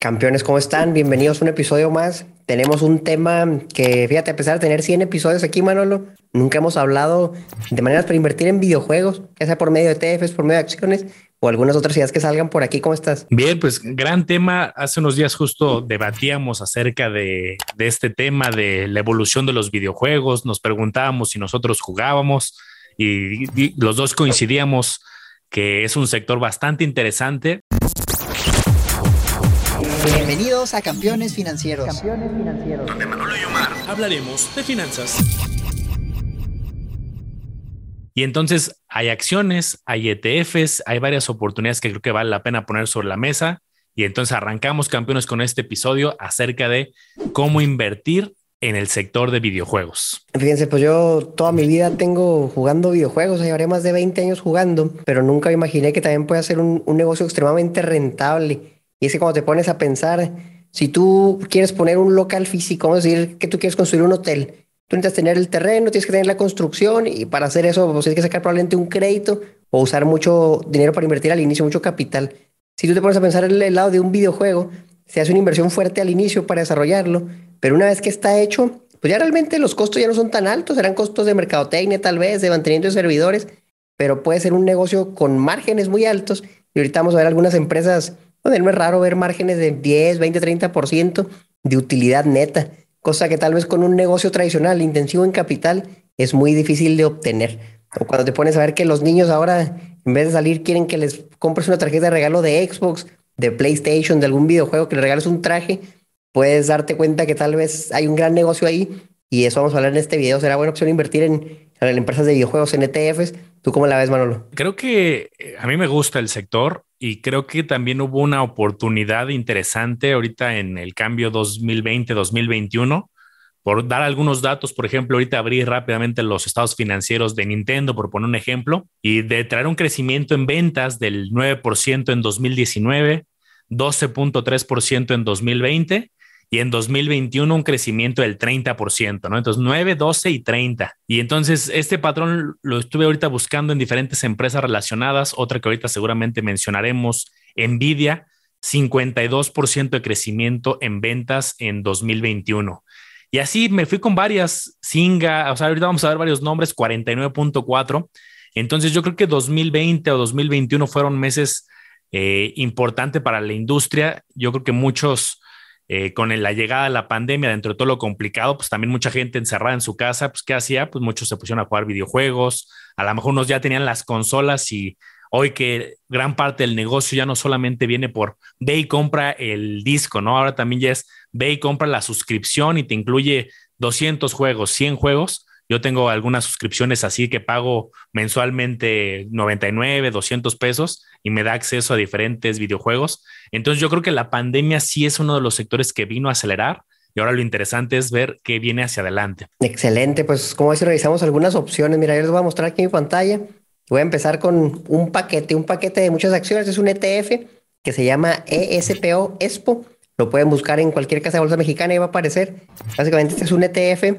Campeones, ¿cómo están? Bienvenidos a un episodio más. Tenemos un tema que, fíjate, a pesar de tener 100 episodios aquí, Manolo, nunca hemos hablado de maneras para invertir en videojuegos, ya sea por medio de TFs, por medio de acciones o algunas otras ideas que salgan por aquí. ¿Cómo estás? Bien, pues gran tema. Hace unos días justo debatíamos acerca de, de este tema de la evolución de los videojuegos. Nos preguntábamos si nosotros jugábamos y, y los dos coincidíamos que es un sector bastante interesante. Bienvenidos a Campeones Financieros. Campeones Financieros. Donde Manolo y Omar hablaremos de finanzas. Y entonces hay acciones, hay ETFs, hay varias oportunidades que creo que vale la pena poner sobre la mesa. Y entonces arrancamos campeones con este episodio acerca de cómo invertir en el sector de videojuegos. Fíjense, pues yo toda mi vida tengo jugando videojuegos, llevaré más de 20 años jugando, pero nunca imaginé que también puede ser un, un negocio extremadamente rentable y es que cuando te pones a pensar, si tú quieres poner un local físico, vamos a decir que tú quieres construir un hotel, tú necesitas tener el terreno, tienes que tener la construcción y para hacer eso pues, tienes que sacar probablemente un crédito o usar mucho dinero para invertir al inicio, mucho capital. Si tú te pones a pensar en el lado de un videojuego, se hace una inversión fuerte al inicio para desarrollarlo, pero una vez que está hecho, pues ya realmente los costos ya no son tan altos, serán costos de mercadotecnia tal vez, de mantenimiento de servidores, pero puede ser un negocio con márgenes muy altos y ahorita vamos a ver algunas empresas donde no es raro ver márgenes de 10, 20, 30% de utilidad neta, cosa que tal vez con un negocio tradicional intensivo en capital es muy difícil de obtener. O cuando te pones a ver que los niños ahora, en vez de salir, quieren que les compres una tarjeta de regalo de Xbox, de PlayStation, de algún videojuego, que les regales un traje, puedes darte cuenta que tal vez hay un gran negocio ahí y eso vamos a hablar en este video. Será buena opción invertir en, en empresas de videojuegos, en ETFs. ¿Tú cómo la ves, Manolo? Creo que eh, a mí me gusta el sector y creo que también hubo una oportunidad interesante ahorita en el cambio 2020-2021. Por dar algunos datos, por ejemplo, ahorita abrí rápidamente los estados financieros de Nintendo, por poner un ejemplo, y de traer un crecimiento en ventas del 9% en 2019, 12.3% en 2020 y en 2021 un crecimiento del 30%, ¿no? Entonces 9, 12 y 30. Y entonces este patrón lo estuve ahorita buscando en diferentes empresas relacionadas, otra que ahorita seguramente mencionaremos, Nvidia, 52% de crecimiento en ventas en 2021. Y así me fui con varias, Singa, o sea, ahorita vamos a ver varios nombres, 49.4. Entonces yo creo que 2020 o 2021 fueron meses eh, importantes para la industria. Yo creo que muchos eh, con la llegada de la pandemia, dentro de todo lo complicado, pues también mucha gente encerrada en su casa, pues ¿qué hacía? Pues muchos se pusieron a jugar videojuegos, a lo mejor unos ya tenían las consolas y hoy que gran parte del negocio ya no solamente viene por ve y compra el disco, ¿no? Ahora también ya es ve y compra la suscripción y te incluye 200 juegos, 100 juegos. Yo tengo algunas suscripciones así que pago mensualmente 99, 200 pesos y me da acceso a diferentes videojuegos. Entonces yo creo que la pandemia sí es uno de los sectores que vino a acelerar y ahora lo interesante es ver qué viene hacia adelante. Excelente, pues como si revisamos algunas opciones, mira, yo les voy a mostrar aquí mi pantalla. Voy a empezar con un paquete, un paquete de muchas acciones, es un ETF que se llama ESPO ESPO. Lo pueden buscar en cualquier casa de bolsa mexicana y va a aparecer. Básicamente este es un ETF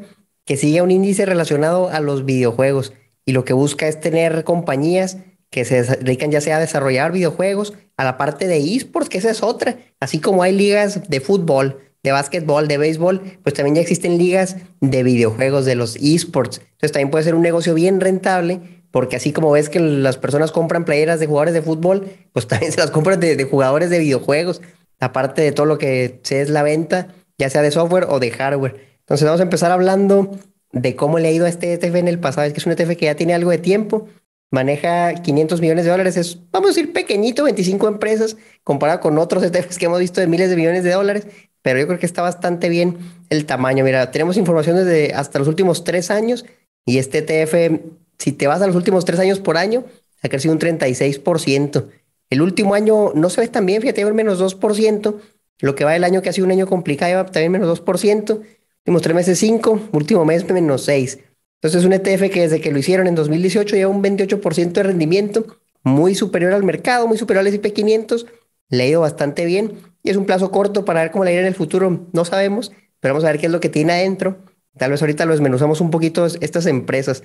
que sigue un índice relacionado a los videojuegos y lo que busca es tener compañías que se dedican ya sea a desarrollar videojuegos, a la parte de esports, que esa es otra. Así como hay ligas de fútbol, de básquetbol, de béisbol, pues también ya existen ligas de videojuegos, de los esports. Entonces también puede ser un negocio bien rentable, porque así como ves que las personas compran playeras de jugadores de fútbol, pues también se las compran de, jugadores de videojuegos, aparte de todo lo que es la venta, ya sea de software o de hardware. Entonces vamos a empezar hablando de cómo le ha ido a este ETF en el pasado. Es que es un ETF que ya tiene algo de tiempo, maneja 500 millones de dólares, es, vamos a decir, pequeñito, 25 empresas, comparado con otros ETFs que hemos visto de miles de millones de dólares, pero yo creo que está bastante bien el tamaño. Mira, tenemos información desde hasta los últimos tres años y este ETF, si te vas a los últimos tres años por año, ha crecido un 36%. El último año no se ve tan bien, fíjate, menos 2%. Lo que va el año que ha sido un año complicado, también menos 2%. Últimos tres meses 5, último mes menos 6. Entonces es un ETF que desde que lo hicieron en 2018 lleva un 28% de rendimiento, muy superior al mercado, muy superior al S&P 500, le ha ido bastante bien y es un plazo corto para ver cómo le irá en el futuro, no sabemos, pero vamos a ver qué es lo que tiene adentro. Tal vez ahorita lo desmenuzamos un poquito estas empresas.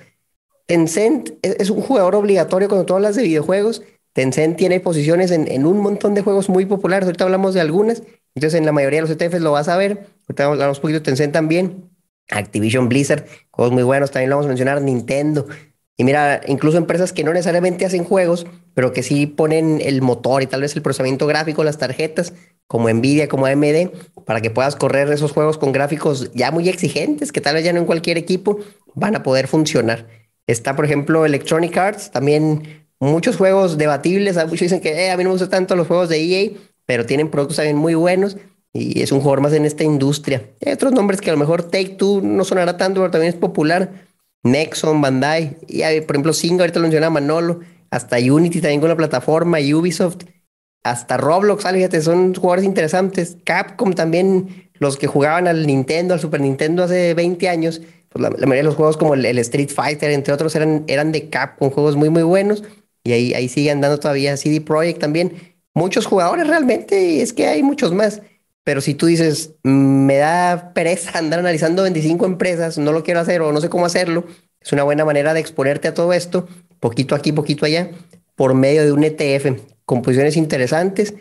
Tencent es un jugador obligatorio cuando tú hablas de videojuegos. Tencent tiene posiciones en, un montón de juegos muy populares. Ahorita hablamos de algunas. Entonces, en la mayoría de los ETFs lo vas a ver. Ahorita hablamos un poquito de Tencent también. Activision Blizzard, juegos muy buenos. También lo vamos a mencionar. Nintendo. Y mira, incluso empresas que no necesariamente hacen juegos, pero que sí ponen el motor y tal vez el procesamiento gráfico, las tarjetas, como Nvidia, como AMD, para que puedas correr esos juegos con gráficos ya muy exigentes, que tal vez ya no en cualquier equipo van a poder funcionar. Está, por ejemplo, Electronic Arts, también muchos juegos debatibles. Muchos dicen que eh, a mí no me gustan tanto los juegos de EA, pero tienen productos también muy buenos y es un jugador más en esta industria. Hay otros nombres que a lo mejor Take Two no sonará tanto, pero también es popular. Nexon, Bandai, y por ejemplo, Singa, ahorita lo menciona Manolo, hasta Unity también con la plataforma, Ubisoft, hasta Roblox, fíjate, son jugadores interesantes. Capcom también, los que jugaban al Nintendo, al Super Nintendo hace 20 años, pues la, mayoría de los juegos como el, Street Fighter, entre otros, eran, eran de Capcom, juegos muy, muy buenos. Y ahí, ahí sigue andando todavía CD Projekt también. Muchos jugadores realmente, y es que hay muchos más. Pero si tú dices, mm, me da pereza andar analizando 25 empresas, no lo quiero hacer o no sé cómo hacerlo, es una buena manera de exponerte a todo esto, poquito aquí, poquito allá, por medio de un ETF, con posiciones interesantes,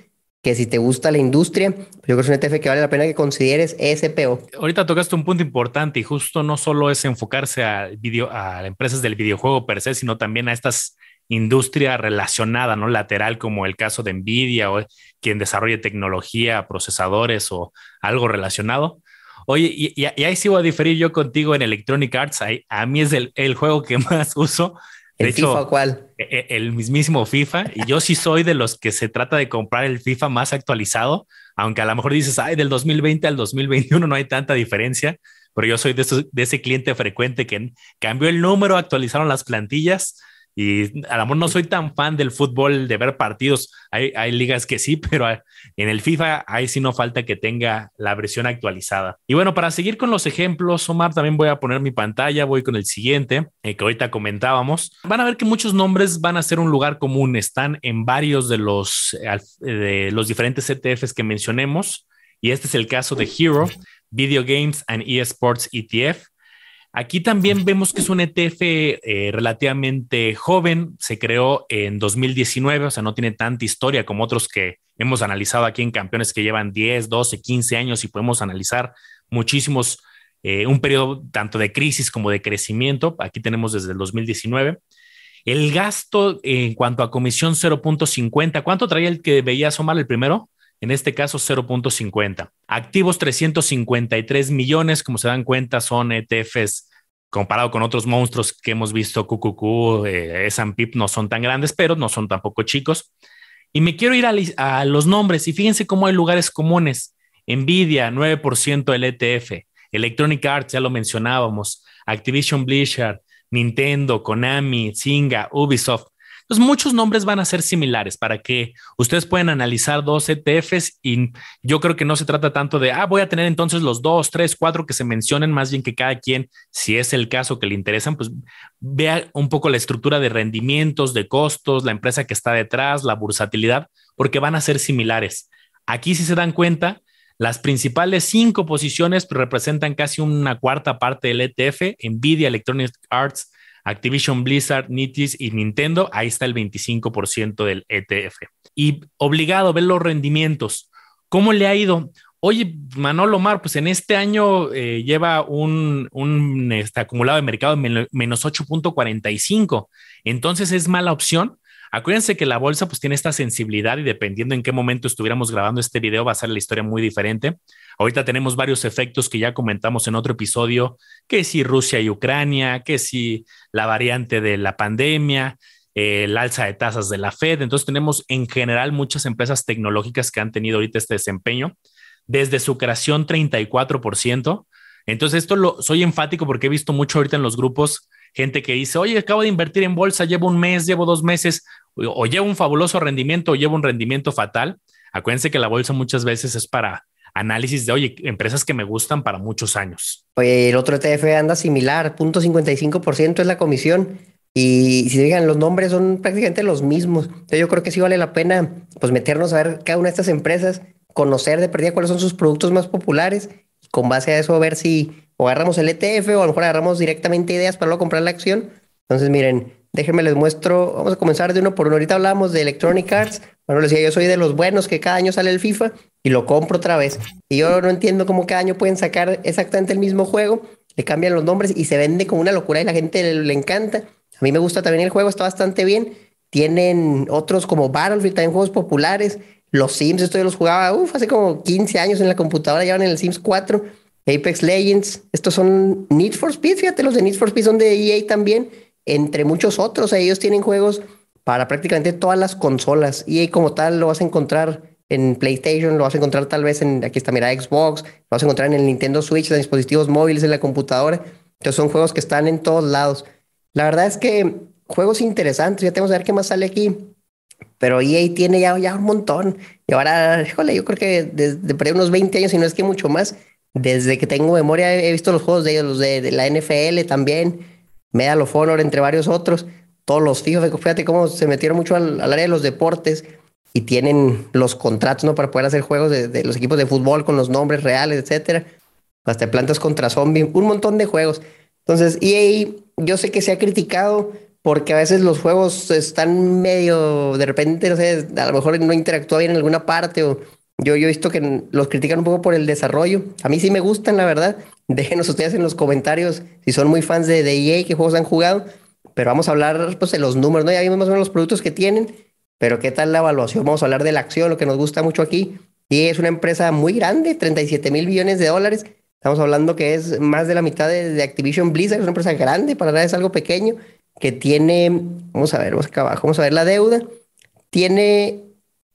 que si te gusta la industria, pues yo creo que es un ETF que vale la pena que consideres SPO. Ahorita tocaste un punto importante y justo no solo es enfocarse a, video, a empresas del videojuego per se, sino también a estas industria relacionada, ¿no? Lateral, como el caso de Nvidia o quien desarrolle tecnología, procesadores o algo relacionado. Oye, y, ahí sí voy a diferir yo contigo en Electronic Arts. a mí es el, juego que más uso. De ¿El FIFA cuál? E, e, el mismísimo FIFA. Y yo sí soy de los que se trata de comprar el FIFA más actualizado, aunque a lo mejor dices, ay, del 2020 al 2021 no hay tanta diferencia, pero yo soy de, de ese cliente frecuente que cambió el número, actualizaron las plantillas y a lo mejor no soy tan fan del fútbol, de ver partidos. Hay, hay, ligas que sí, pero en el FIFA ahí sí no falta que tenga la versión actualizada. Y bueno, para seguir con los ejemplos, Omar, también voy a poner mi pantalla, voy con el siguiente, eh, que ahorita comentábamos. Van a ver que muchos nombres van a ser un lugar común, están en varios de los, eh, de los diferentes ETFs que mencionemos. Y este es el caso de Hero, Video Games and eSports ETF. Aquí también vemos que es un ETF eh, relativamente joven, se creó en 2019, o sea, no tiene tanta historia como otros que hemos analizado aquí en campeones que llevan 10, 12, 15 años y podemos analizar muchísimos, eh, un periodo tanto de crisis como de crecimiento. Aquí tenemos desde el 2019. El gasto en cuanto a comisión 0.50, ¿cuánto traía el que veía asomar el primero? En este caso 0.50. Activos 353 millones, como se dan cuenta, son ETFs comparado con otros monstruos que hemos visto, QQQ, eh, S&P no son tan grandes, pero no son tampoco chicos. Y me quiero ir a, los nombres y fíjense cómo hay lugares comunes. Nvidia, 9% el ETF. Electronic Arts, ya lo mencionábamos. Activision Blizzard, Nintendo, Konami, Zynga, Ubisoft. Entonces, muchos nombres van a ser similares para que ustedes puedan analizar dos ETFs y yo creo que no se trata tanto de, ah, voy a tener entonces los dos, tres, cuatro que se mencionen, más bien que cada quien, si es el caso que le interesan, pues vea un poco la estructura de rendimientos, de costos, la empresa que está detrás, la bursatilidad, porque van a ser similares. Aquí, si se dan cuenta, las principales cinco posiciones representan casi una cuarta parte del ETF, Nvidia, Electronic Arts, Activision Blizzard, Nitis y Nintendo, ahí está el 25% del ETF. Y obligado a ver los rendimientos. ¿Cómo le ha ido? Oye, Manolo Mar, pues en este año eh, lleva un, un este, acumulado de mercado de menos 8.45. Entonces es mala opción. Acuérdense que la bolsa pues tiene esta sensibilidad y dependiendo en qué momento estuviéramos grabando este video va a ser la historia muy diferente. Ahorita tenemos varios efectos que ya comentamos en otro episodio, que si Rusia y Ucrania, que si la variante de la pandemia, el alza de tasas de la Fed. Entonces tenemos en general muchas empresas tecnológicas que han tenido ahorita este desempeño. Desde su creación 34%. Entonces esto lo soy enfático porque he visto mucho ahorita en los grupos gente que dice, oye, acabo de invertir en bolsa, llevo un mes, llevo dos meses, o, llevo un fabuloso rendimiento o llevo un rendimiento fatal. Acuérdense que la bolsa muchas veces es para análisis de, oye, empresas que me gustan para muchos años. Oye, el otro ETF anda similar, 0.55% es la comisión. Y si fijan, los nombres son prácticamente los mismos. Entonces yo creo que sí vale la pena pues meternos a ver cada una de estas empresas, conocer de perdida cuáles son sus productos más populares y con base a eso ver si o agarramos el ETF o a lo mejor agarramos directamente ideas para luego comprar la acción. Entonces miren, Déjenme les muestro, vamos a comenzar de uno por uno. Ahorita hablábamos de Electronic Arts. Bueno, les decía, yo soy de los buenos que cada año sale el FIFA y lo compro otra vez. Y yo no entiendo cómo cada año pueden sacar exactamente el mismo juego, le cambian los nombres y se vende como una locura y la gente le, encanta. A mí me gusta también el juego, está bastante bien. Tienen otros como Battlefield, también juegos populares. Los Sims, esto yo los jugaba uf, hace como 15 años en la computadora, ya en el Sims 4. Apex Legends, estos son Need for Speed, fíjate, los de Need for Speed son de EA también entre muchos otros. Ellos tienen juegos para prácticamente todas las consolas. Y como tal lo vas a encontrar en PlayStation, lo vas a encontrar tal vez en, aquí está, mira, Xbox, lo vas a encontrar en el Nintendo Switch, en dispositivos móviles, en la computadora. Entonces son juegos que están en todos lados. La verdad es que juegos interesantes, ya tenemos que ver qué más sale aquí. Pero EA tiene ya, ya un montón. Y ahora, híjole, yo creo que desde unos 20 años, y no es que mucho más, desde que tengo memoria he visto los juegos de ellos, los de, de la NFL también Medal of Honor, entre varios otros. Todos los fijos, fíjate cómo se metieron mucho al, área de los deportes y tienen los contratos ¿no? para poder hacer juegos de, los equipos de fútbol con los nombres reales, etcétera. Hasta plantas contra zombies, un montón de juegos. Entonces, EA, yo sé que se ha criticado porque a veces los juegos están medio, de repente, no sé, a lo mejor no interactúa bien en alguna parte o yo, yo he visto que los critican un poco por el desarrollo. A mí sí me gustan, la verdad. Déjenos ustedes en los comentarios si son muy fans de, de EA, qué juegos han jugado. Pero vamos a hablar pues, de los números, ¿no? Ya vimos más o menos los productos que tienen, pero ¿qué tal la evaluación? Vamos a hablar de la acción, lo que nos gusta mucho aquí. Y es una empresa muy grande, 37 mil millones de dólares. Estamos hablando que es más de la mitad de, Activision Blizzard, es una empresa grande, para nada es algo pequeño, que tiene, vamos a ver, vamos acá abajo, vamos a ver la deuda. Tiene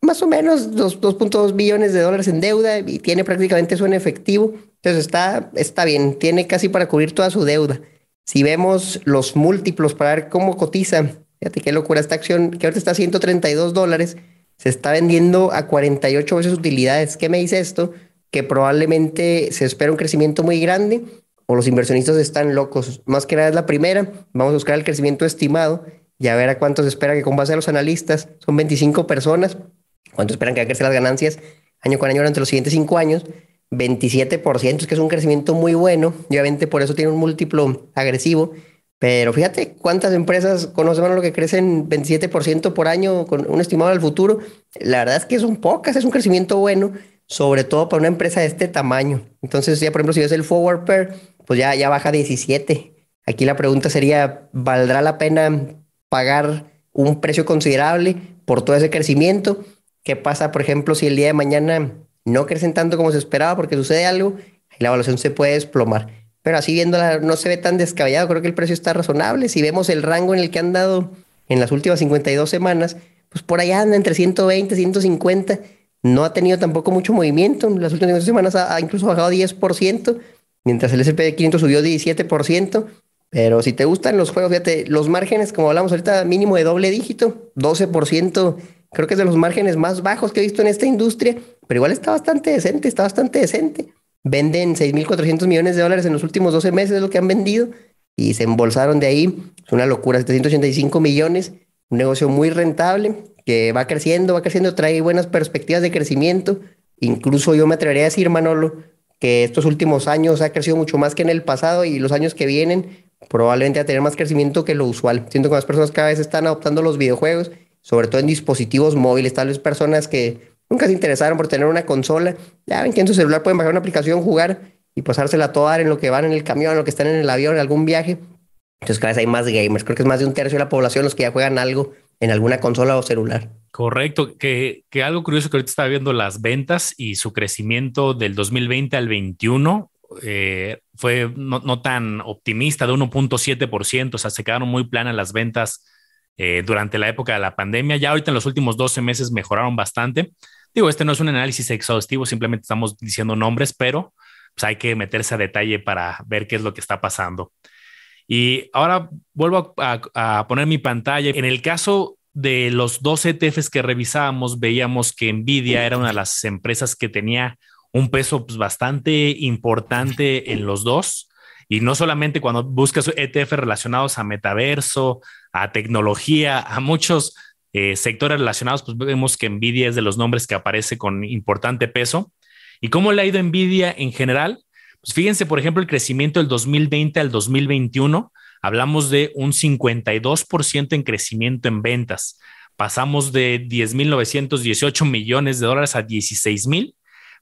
más o menos 2.2 billones de dólares en deuda y tiene prácticamente eso en efectivo. Entonces está, está bien, tiene casi para cubrir toda su deuda. Si vemos los múltiplos para ver cómo cotiza, fíjate qué locura esta acción, que ahorita está a 132 dólares, se está vendiendo a 48 veces utilidades. ¿Qué me dice esto? Que probablemente se espera un crecimiento muy grande o los inversionistas están locos. Más que nada es la primera, vamos a buscar el crecimiento estimado y a ver a cuánto se espera que con base a los analistas, son 25 personas, ¿Cuánto esperan que crecer las ganancias año con año durante los siguientes cinco años? 27%, es que es un crecimiento muy bueno. obviamente por eso tiene un múltiplo agresivo. Pero fíjate cuántas empresas conocemos lo que crecen 27% por año con un estimado al futuro. La verdad es que son pocas, es un crecimiento bueno, sobre todo para una empresa de este tamaño. Entonces, ya por ejemplo, si ves el forward pair, pues ya, ya baja 17. Aquí la pregunta sería, ¿valdrá la pena pagar un precio considerable por todo ese crecimiento? ¿Qué pasa, por ejemplo, si el día de mañana no crecen tanto como se esperaba porque sucede algo y la evaluación se puede desplomar? Pero así viéndola no se ve tan descabellado, creo que el precio está razonable. Si vemos el rango en el que han dado en las últimas 52 semanas, pues por allá anda entre 120, 150. No ha tenido tampoco mucho movimiento. En las últimas semanas ha, incluso bajado 10%, mientras el S&P 500 subió 17%. Pero si te gustan los juegos, fíjate, los márgenes, como hablamos ahorita, mínimo de doble dígito, 12% Creo que es de los márgenes más bajos que he visto en esta industria, pero igual está bastante decente, está bastante decente. Venden 6.400 millones de dólares en los últimos 12 meses, es lo que han vendido, y se embolsaron de ahí. Es una locura, 785 millones, un negocio muy rentable, que va creciendo, va creciendo, trae buenas perspectivas de crecimiento. Incluso yo me atrevería a decir, Manolo, que estos últimos años ha crecido mucho más que en el pasado y los años que vienen probablemente a tener más crecimiento que lo usual. Siento que las personas cada vez están adoptando los videojuegos sobre todo en dispositivos móviles, tal vez personas que nunca se interesaron por tener una consola, ya ven que en su celular pueden bajar una aplicación, jugar y pasársela toda en lo que van en el camión, en lo que están en el avión, en algún viaje. Entonces cada vez hay más gamers, creo que es más de un tercio de la población los que ya juegan algo en alguna consola o celular. Correcto, que, que algo curioso que ahorita estaba viendo las ventas y su crecimiento del 2020 al 21 eh, fue no, no, tan optimista, de 1.7%, o sea, se quedaron muy planas las ventas eh, durante la época de la pandemia. Ya ahorita en los últimos 12 meses mejoraron bastante. Digo, este no es un análisis exhaustivo, simplemente estamos diciendo nombres, pero pues, hay que meterse a detalle para ver qué es lo que está pasando. Y ahora vuelvo a, poner mi pantalla. En el caso de los dos ETFs que revisábamos, veíamos que Nvidia era una de las empresas que tenía un peso pues, bastante importante en los dos. Y no solamente cuando buscas ETF relacionados a metaverso, a tecnología, a muchos eh, sectores relacionados, pues vemos que Nvidia es de los nombres que aparece con importante peso. ¿Y cómo le ha ido Nvidia en general? Pues fíjense, por ejemplo, el crecimiento del 2020 al 2021 hablamos de un 52% en crecimiento en ventas. Pasamos de 10.918 millones de dólares a 16.000,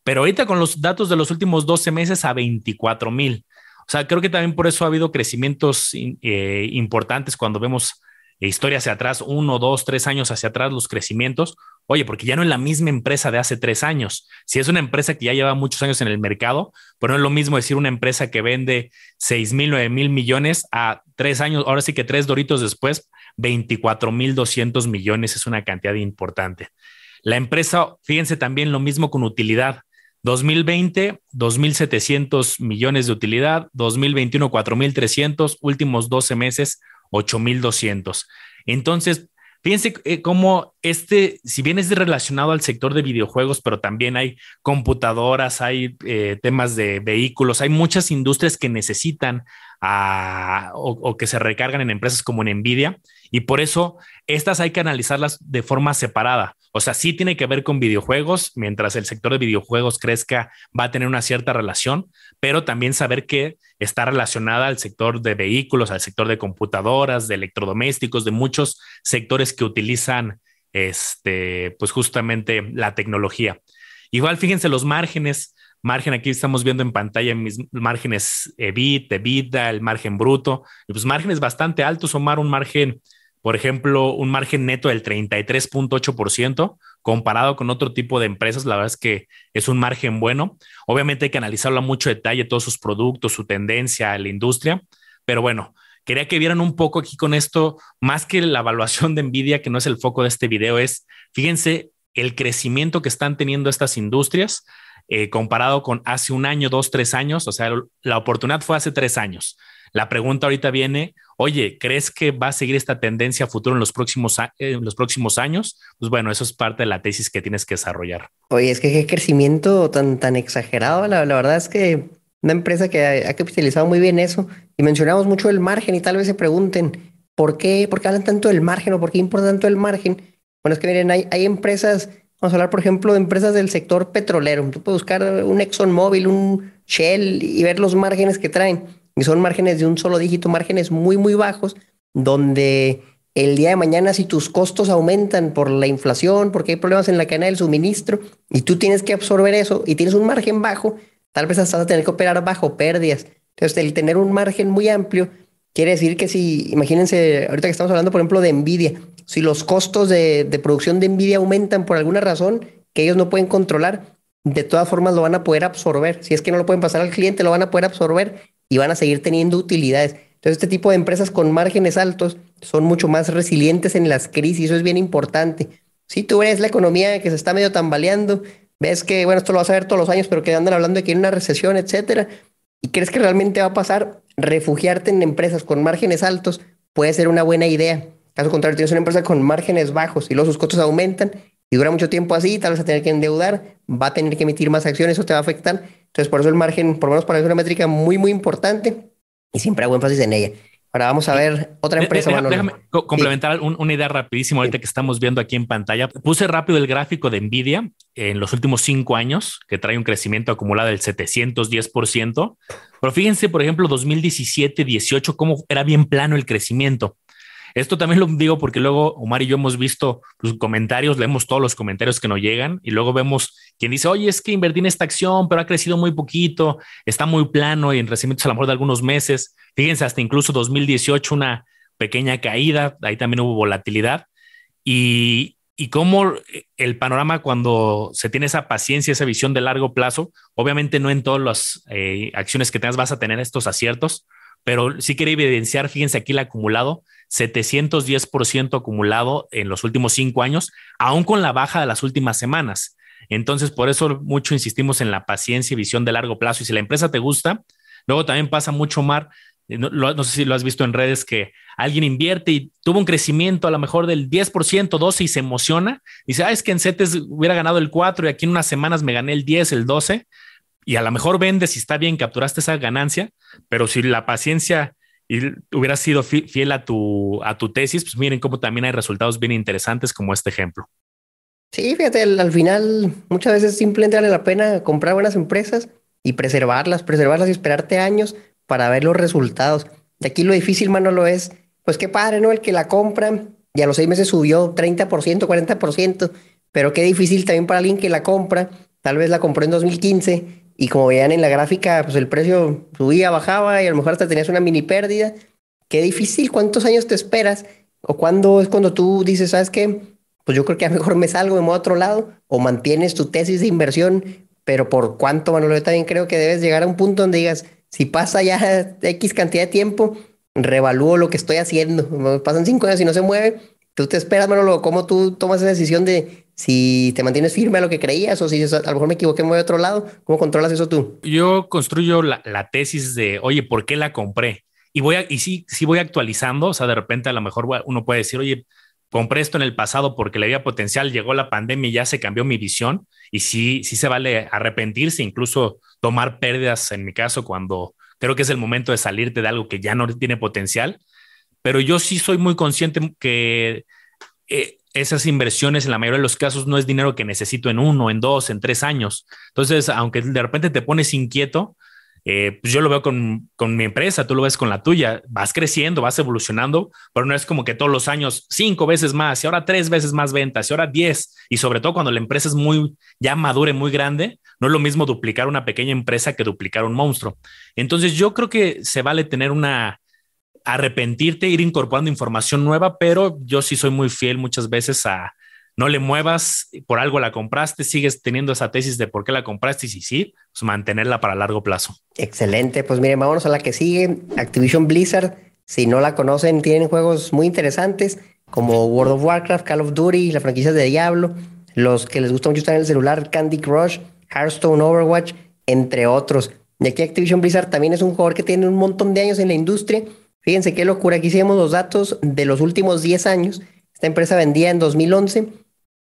pero ahorita con los datos de los últimos 12 meses a 24.000. O sea, creo que también por eso ha habido crecimientos eh, importantes cuando vemos historia hacia atrás, uno, dos, tres años hacia atrás, los crecimientos. Oye, porque ya no es la misma empresa de hace tres años. Si es una empresa que ya lleva muchos años en el mercado, pero no es lo mismo decir una empresa que vende seis mil, nueve mil millones a tres años, ahora sí que tres doritos después, 24 mil 200 millones es una cantidad importante. La empresa, fíjense también lo mismo con utilidad. 2020, 2.700 millones de utilidad, 2021, 4.300, últimos 12 meses, 8.200. Entonces, fíjense eh, cómo este, si bien es relacionado al sector de videojuegos, pero también hay computadoras, hay eh, temas de vehículos, hay muchas industrias que necesitan a, o, que se recargan en empresas como en Nvidia y por eso estas hay que analizarlas de forma separada. O sea, sí tiene que ver con videojuegos, mientras el sector de videojuegos crezca, va a tener una cierta relación, pero también saber que está relacionada al sector de vehículos, al sector de computadoras, de electrodomésticos, de muchos sectores que utilizan este, pues justamente la tecnología. Igual fíjense los márgenes margen aquí estamos viendo en pantalla mis márgenes EBIT, EBITDA, el margen bruto, y pues márgenes bastante altos, Omar, un margen, por ejemplo, un margen neto del 33.8%, comparado con otro tipo de empresas, la verdad es que es un margen bueno. Obviamente hay que analizarlo a mucho detalle, todos sus productos, su tendencia, la industria, pero bueno, quería que vieran un poco aquí con esto, más que la evaluación de Nvidia, que no es el foco de este video, es, fíjense, el crecimiento que están teniendo estas industrias eh, comparado con hace un año, dos, tres años. O sea, la oportunidad fue hace tres años. La pregunta ahorita viene, oye, ¿crees que va a seguir esta tendencia a futuro en los próximos, años? Pues bueno, eso es parte de la tesis que tienes que desarrollar. Oye, es que qué crecimiento tan, tan exagerado. La, verdad es que una empresa que ha, capitalizado muy bien eso y mencionamos mucho el margen y tal vez se pregunten, ¿por qué, por qué hablan tanto del margen o por qué importa tanto el margen? Bueno, es que miren, hay, hay empresas Vamos a hablar, por ejemplo, de empresas del sector petrolero. Tú puedes buscar un ExxonMobil, un Shell y ver los márgenes que traen. Y son márgenes de un solo dígito, márgenes muy, muy bajos, donde el día de mañana si tus costos aumentan por la inflación, porque hay problemas en la cadena del suministro, y tú tienes que absorber eso y tienes un margen bajo, tal vez hasta a tener que operar bajo pérdidas. Entonces, el tener un margen muy amplio quiere decir que si, imagínense, ahorita que estamos hablando, por ejemplo, de Nvidia, si los costos de, producción de Nvidia aumentan por alguna razón que ellos no pueden controlar, de todas formas lo van a poder absorber. Si es que no lo pueden pasar al cliente, lo van a poder absorber y van a seguir teniendo utilidades. Entonces, este tipo de empresas con márgenes altos son mucho más resilientes en las crisis, eso es bien importante. Si tú ves la economía que se está medio tambaleando, ves que, bueno, esto lo vas a ver todos los años, pero que andan hablando de que hay una recesión, etcétera, y crees que realmente va a pasar, refugiarte en empresas con márgenes altos puede ser una buena idea. Caso contrario, tienes una empresa con márgenes bajos y luego sus costos aumentan y dura mucho tiempo así, tal vez a tener que endeudar, va a tener que emitir más acciones, eso te va a afectar. Entonces, por eso el margen, por lo menos para mí, es una métrica muy, muy importante y siempre hago énfasis en ella. Ahora vamos a ver otra empresa. déjame, complementar una idea rapidísimo ahorita que estamos viendo aquí en pantalla. Puse rápido el gráfico de Nvidia en los últimos cinco años, que trae un crecimiento acumulado del 710%. Pero fíjense, por ejemplo, 2017-18, cómo era bien plano el crecimiento. Esto también lo digo porque luego Omar y yo hemos visto los comentarios, leemos todos los comentarios que nos llegan y luego vemos quien dice, oye, es que invertí en esta acción, pero ha crecido muy poquito, está muy plano y en recibimientos a lo mejor de algunos meses. Fíjense, hasta incluso 2018 una pequeña caída, ahí también hubo volatilidad. Y, y cómo el panorama cuando se tiene esa paciencia, esa visión de largo plazo, obviamente no en todas las eh, acciones que tengas vas a tener estos aciertos, pero sí quiere evidenciar, fíjense aquí el acumulado, 710% acumulado en los últimos cinco años, aún con la baja de las últimas semanas. Entonces, por eso mucho insistimos en la paciencia y visión de largo plazo. Y si la empresa te gusta, luego también pasa mucho, Mar, eh, no, sé si lo has visto en redes, que alguien invierte y tuvo un crecimiento a lo mejor del 10%, 12% y se emociona. Dice, ah, es que en CETES hubiera ganado el 4 y aquí en unas semanas me gané el 10, el 12. Y a lo mejor vendes si está bien, capturaste esa ganancia, pero si la paciencia y hubieras sido fiel a tu, a tu tesis, pues miren cómo también hay resultados bien interesantes como este ejemplo. Sí, fíjate, al final muchas veces simplemente vale la pena comprar buenas empresas y preservarlas, preservarlas y esperarte años para ver los resultados. De aquí lo difícil, mano, lo es, pues qué padre, ¿no? El que la compra y a los seis meses subió 30%, 40%, pero qué difícil también para alguien que la compra, tal vez la compró en 2015 y como veían en la gráfica, pues el precio subía, bajaba y a lo mejor hasta tenías una mini pérdida. Qué difícil, ¿cuántos años te esperas? ¿O cuándo es cuando tú dices, sabes qué? Pues yo creo que a lo mejor me salgo, me muevo a otro lado, o mantienes tu tesis de inversión, pero por cuánto, Manolo, yo también creo que debes llegar a un punto donde digas, si pasa ya X cantidad de tiempo, revalúo lo que estoy haciendo. Pasan cinco años y no se mueve, tú te esperas, Manolo, ¿cómo tú tomas esa decisión de si te mantienes firme a lo que creías o si a lo mejor me equivoqué, me voy a otro lado. ¿Cómo controlas eso tú? Yo construyo la, tesis de, oye, ¿por qué la compré? Y voy a, y sí, sí voy actualizando. O sea, de repente a lo mejor uno puede decir, oye, compré esto en el pasado porque le había potencial, llegó la pandemia y ya se cambió mi visión. Y sí, sí se vale arrepentirse, incluso tomar pérdidas en mi caso cuando creo que es el momento de salirte de algo que ya no tiene potencial. Pero yo sí soy muy consciente que eh, esas inversiones en la mayoría de los casos no es dinero que necesito en uno, en dos, en tres años. Entonces, aunque de repente te pones inquieto, eh, pues yo lo veo con, mi empresa, tú lo ves con la tuya, vas creciendo, vas evolucionando, pero no es como que todos los años cinco veces más y ahora tres veces más ventas y ahora diez. Y sobre todo cuando la empresa es muy ya madura y muy grande, no es lo mismo duplicar una pequeña empresa que duplicar un monstruo. Entonces yo creo que se vale tener una, arrepentirte, ir incorporando información nueva, pero yo sí soy muy fiel muchas veces a no le muevas, por algo la compraste, sigues teniendo esa tesis de por qué la compraste y si sí, pues mantenerla para largo plazo. Excelente, pues miren, vámonos a la que sigue, Activision Blizzard. Si no la conocen, tienen juegos muy interesantes como World of Warcraft, Call of Duty, la franquicia de Diablo, los que les gusta mucho estar en el celular, Candy Crush, Hearthstone, Overwatch, entre otros. Y aquí Activision Blizzard también es un jugador que tiene un montón de años en la industria Fíjense qué locura. Aquí hicimos los datos de los últimos 10 años. Esta empresa vendía en 2011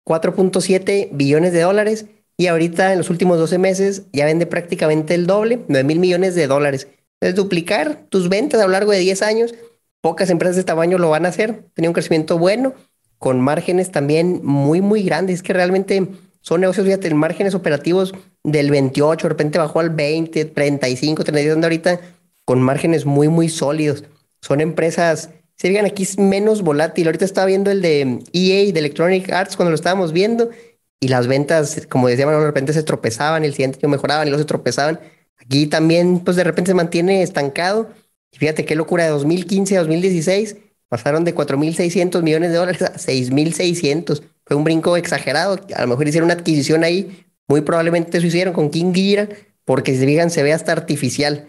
4.7 billones de dólares y ahorita en los últimos 12 meses ya vende prácticamente el doble, 9 mil millones de dólares. Es duplicar tus ventas a lo largo de 10 años. Pocas empresas de tamaño lo van a hacer. Tenía un crecimiento bueno, con márgenes también muy, muy grandes. Es que realmente son negocios, fíjate, márgenes operativos del 28, de repente bajó al 20, 35, 32, ahorita con márgenes muy, muy sólidos son empresas, si digan aquí es menos volátil. Ahorita estaba viendo el de EA, de Electronic Arts, cuando lo estábamos viendo, y las ventas, como decíamos, de repente se tropezaban, el siguiente año mejoraban y luego se tropezaban. Aquí también, pues de repente se mantiene estancado. Y fíjate qué locura, de 2015 a 2016 pasaron de 4.600 millones de dólares a 6.600. Fue un brinco exagerado. A lo mejor hicieron una adquisición ahí. Muy probablemente eso hicieron con King Gira, porque si se fijan, se ve hasta artificial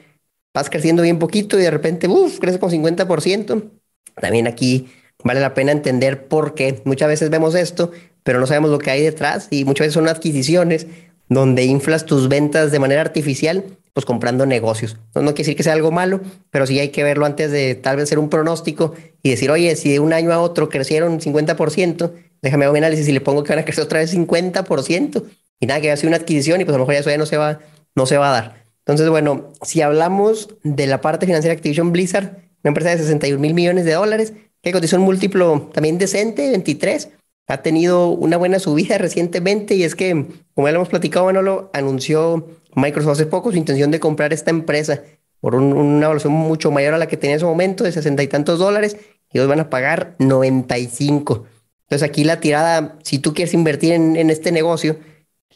vas creciendo bien poquito y de repente, uff, crece con 50%. También aquí vale la pena entender por qué. Muchas veces vemos esto, pero no sabemos lo que hay detrás y muchas veces son adquisiciones donde inflas tus ventas de manera artificial, pues comprando negocios. No, no quiere decir que sea algo malo, pero sí hay que verlo antes de tal vez hacer un pronóstico y decir, oye, si de un año a otro crecieron 50%, déjame hacer un análisis y le pongo que van a crecer otra vez 50%. Y nada, que va a ser una adquisición y pues a lo mejor eso ya no se va, no se va a dar. Entonces, bueno, si hablamos de la parte financiera de Activision Blizzard, una empresa de 61 mil millones de dólares, que cotizó un múltiplo también decente, 23, ha tenido una buena subida recientemente y es que, como ya lo hemos platicado, Manolo, anunció Microsoft hace poco su intención de comprar esta empresa por una evaluación mucho mayor a la que tenía en ese momento, de 60 y tantos dólares, y ellos van a pagar 95. Entonces aquí la tirada, si tú quieres invertir en, en este negocio,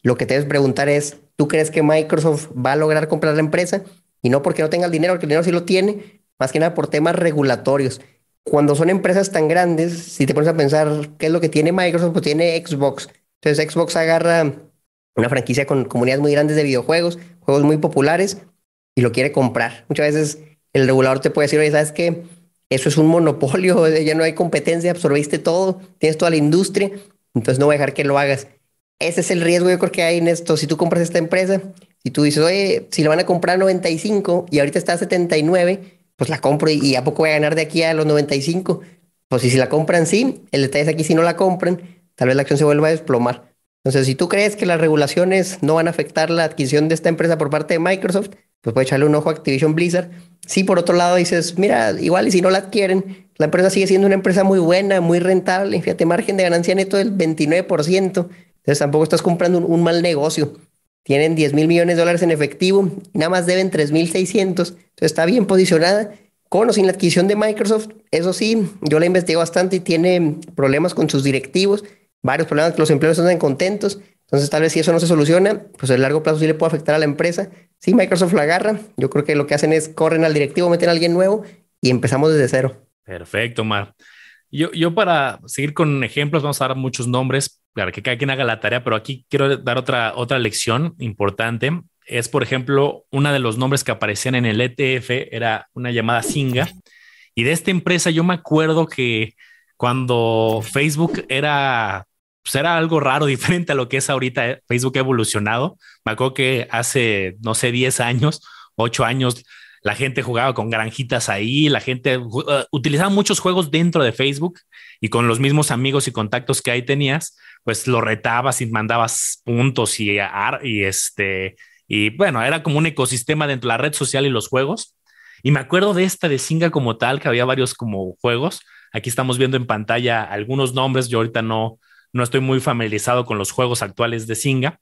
lo que te debes preguntar es, ¿Tú crees que Microsoft va a lograr comprar la empresa? Y no porque no tenga el dinero, porque el dinero sí lo tiene, más que nada por temas regulatorios. Cuando son empresas tan grandes, si te pones a pensar qué es lo que tiene Microsoft, pues tiene Xbox. Entonces Xbox agarra una franquicia con comunidades muy grandes de videojuegos, juegos muy populares, y lo quiere comprar. Muchas veces el regulador te puede decir, oye, ¿sabes qué? Eso es un monopolio, ya no hay competencia, absorbiste todo, tienes toda la industria, entonces no voy a dejar que lo hagas. Ese es el riesgo, yo creo que hay en esto. Si tú compras esta empresa, y tú dices, oye, si la van a comprar a 95 y ahorita está a 79, pues la compro y, a poco voy a ganar de aquí a los 95. Pues si, si la compran, sí. El detalle es aquí, si no la compran, tal vez la acción se vuelva a desplomar. Entonces, si tú crees que las regulaciones no van a afectar la adquisición de esta empresa por parte de Microsoft, pues puedes echarle un ojo a Activision Blizzard. Si por otro lado dices, mira, igual y si no la adquieren, la empresa sigue siendo una empresa muy buena, muy rentable, fíjate, margen de ganancia neto del 29%. Entonces tampoco estás comprando un, mal negocio. Tienen 10 mil millones de dólares en efectivo nada más deben 3 mil 600. Entonces está bien posicionada. con o sin la adquisición de Microsoft. Eso sí, yo la investigué bastante y tiene problemas con sus directivos, varios problemas que los empleados no están contentos. Entonces, tal vez si eso no se soluciona, pues a largo plazo sí le puede afectar a la empresa. Si Microsoft la agarra. Yo creo que lo que hacen es corren al directivo, meten a alguien nuevo y empezamos desde cero. Perfecto, Mar. Yo, yo para seguir con ejemplos, vamos a dar muchos nombres para que cada quien haga la tarea, pero aquí quiero dar otra, otra lección importante. Es, por ejemplo, uno de los nombres que aparecían en el ETF era una llamada Singa. Y de esta empresa yo me acuerdo que cuando Facebook era, pues era algo raro, diferente a lo que es ahorita, eh, Facebook ha evolucionado. Me acuerdo que hace, no sé, 10 años, 8 años, la gente jugaba con granjitas ahí, la gente uh, utilizaba muchos juegos dentro de Facebook y con los mismos amigos y contactos que ahí tenías, pues lo retabas y mandabas puntos y, y este, y bueno, era como un ecosistema dentro de la red social y los juegos. Y me acuerdo de esta de Singa como tal, que había varios como juegos. Aquí estamos viendo en pantalla algunos nombres. Yo ahorita no, no estoy muy familiarizado con los juegos actuales de Singa,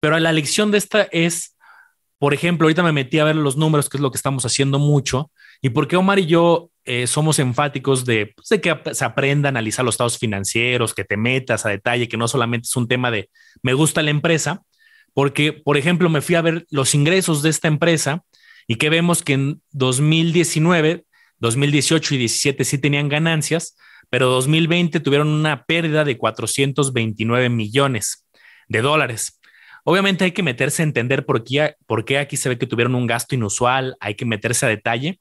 pero la lección de esta es por ejemplo, ahorita me metí a ver los números, que es lo que estamos haciendo mucho, y por qué Omar y yo eh, somos enfáticos de, pues, de, que se aprenda a analizar los estados financieros, que te metas a detalle, que no solamente es un tema de me gusta la empresa, porque, por ejemplo, me fui a ver los ingresos de esta empresa y que vemos que en 2019, 2018 y 2017 sí tenían ganancias, pero 2020 tuvieron una pérdida de 429 millones de dólares. Obviamente hay que meterse a entender por qué, por qué aquí se ve que tuvieron un gasto inusual, hay que meterse a detalle,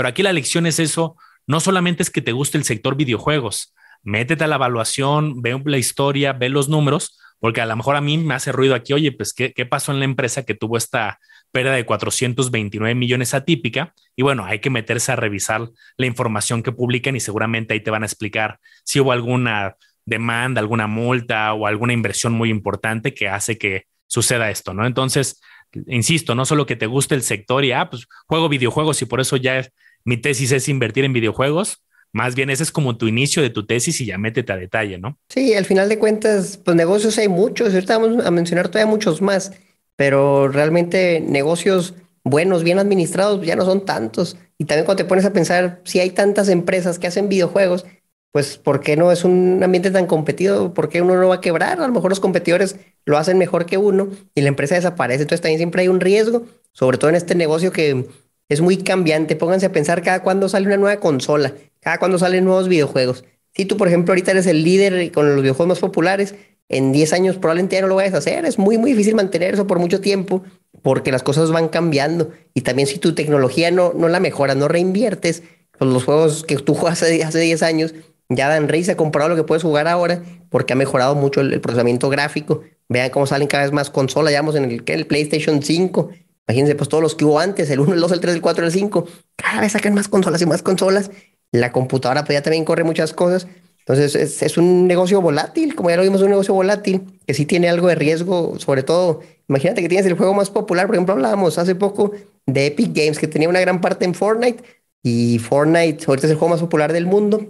pero aquí la lección es eso, no solamente es que te guste el sector videojuegos, métete a la evaluación, ve la historia, ve los números, porque a lo mejor a mí me hace ruido aquí, oye, pues, ¿qué, qué pasó en la empresa que tuvo esta pérdida de 429 millones atípica? Y bueno, hay que meterse a revisar la información que publican y seguramente ahí te van a explicar si hubo alguna demanda, alguna multa o alguna inversión muy importante que hace que suceda esto, ¿no? Entonces, insisto, no solo que te guste el sector y, ah, pues juego videojuegos y por eso ya mi tesis es invertir en videojuegos, más bien ese es como tu inicio de tu tesis y ya métete a detalle, ¿no? Sí, al final de cuentas, pues negocios hay muchos, ahorita vamos a mencionar todavía muchos más, pero realmente negocios buenos, bien administrados, ya no son tantos. Y también cuando te pones a pensar, si hay tantas empresas que hacen videojuegos, pues ¿por qué no es un ambiente tan competido? ¿Por qué uno no va a quebrar? A lo mejor los competidores lo hacen mejor que uno y la empresa desaparece. Entonces también siempre hay un riesgo, sobre todo en este negocio que es muy cambiante. Pónganse a pensar cada cuando sale una nueva consola, cada cuando salen nuevos videojuegos. Si tú, por ejemplo, ahorita eres el líder con los videojuegos más populares, en 10 años probablemente ya no lo vayas a hacer. Es muy, muy difícil mantener eso por mucho tiempo porque las cosas van cambiando. Y también si tu tecnología no, no la mejoras, no reinviertes, pues los juegos que tú jugaste hace 10 años ya Dan se ha comprado lo que puedes jugar ahora porque ha mejorado mucho el, procesamiento gráfico. Vean cómo salen cada vez más consolas. Ya vamos en el, el PlayStation 5. Imagínense, pues todos los que hubo antes, el 1, el 2, el 3, el 4, el 5. Cada vez sacan más consolas y más consolas. La computadora pues ya también corre muchas cosas. Entonces es, es, un negocio volátil, como ya lo vimos, un negocio volátil que sí tiene algo de riesgo, sobre todo, imagínate que tienes el juego más popular, por ejemplo, hablábamos hace poco de Epic Games, que tenía una gran parte en Fortnite, y Fortnite ahorita es el juego más popular del mundo,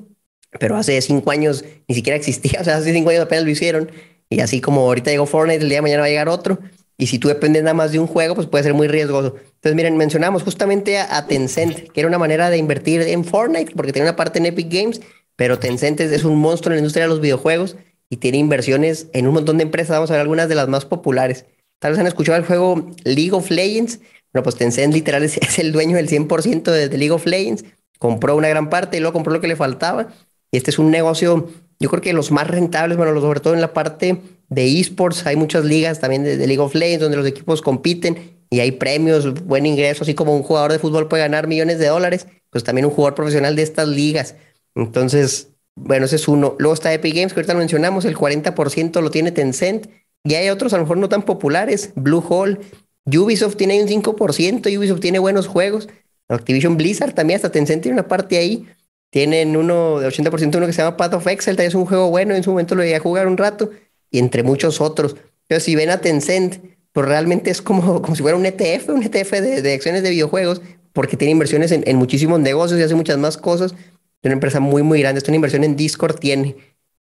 pero hace cinco años ni siquiera existía, o sea, hace cinco años apenas lo hicieron, y así como ahorita llegó Fortnite, el día de mañana va a llegar otro, y si tú dependes nada más de un juego, pues puede ser muy riesgoso. Entonces, miren, mencionamos justamente a, Tencent, que era una manera de invertir en Fortnite, porque tiene una parte en Epic Games, pero Tencent es, un monstruo en la industria de los videojuegos y tiene inversiones en un montón de empresas. Vamos a ver algunas de las más populares. Tal vez han escuchado el juego League of Legends. Bueno, pues Tencent literal es, el dueño del 100% de, de League of Legends. Compró una gran parte y luego compró lo que le faltaba y este es un negocio, yo creo que los más rentables, bueno, sobre todo en la parte de esports, hay muchas ligas también de, League of Legends donde los equipos compiten y hay premios, buen ingreso, así como un jugador de fútbol puede ganar millones de dólares, pues también un jugador profesional de estas ligas. Entonces, bueno, ese es uno. Luego está Epic Games, que ahorita lo mencionamos, el 40% lo tiene Tencent. Y hay otros a lo mejor no tan populares, Blue Hole, Ubisoft tiene un 5%, Ubisoft tiene buenos juegos. Activision Blizzard también, hasta Tencent tiene una parte ahí. Tienen uno de 80%, uno que se llama Path of Excel, es un juego bueno, en su momento lo iba a jugar un rato, y entre muchos otros. Pero si ven a Tencent, pues realmente es como, como si fuera un ETF, un ETF de, acciones de videojuegos, porque tiene inversiones en, en, muchísimos negocios y hace muchas más cosas. Es una empresa muy, muy grande. Es una inversión en Discord tiene.